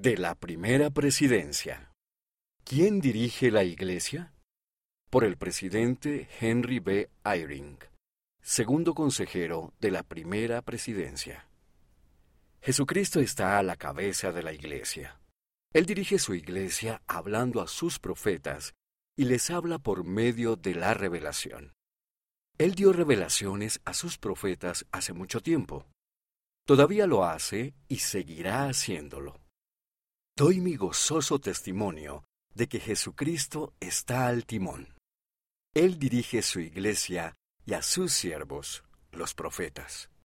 De la primera presidencia. ¿Quién dirige la Iglesia? Por el presidente Henry B. Eyring, segundo consejero de la primera presidencia. Jesucristo está a la cabeza de la Iglesia. Él dirige su Iglesia hablando a sus profetas y les habla por medio de la revelación. Él dio revelaciones a sus profetas hace mucho tiempo. Todavía lo hace y seguirá haciéndolo. Doy mi gozoso testimonio de que Jesucristo está al timón. Él dirige su iglesia y a sus siervos, los profetas.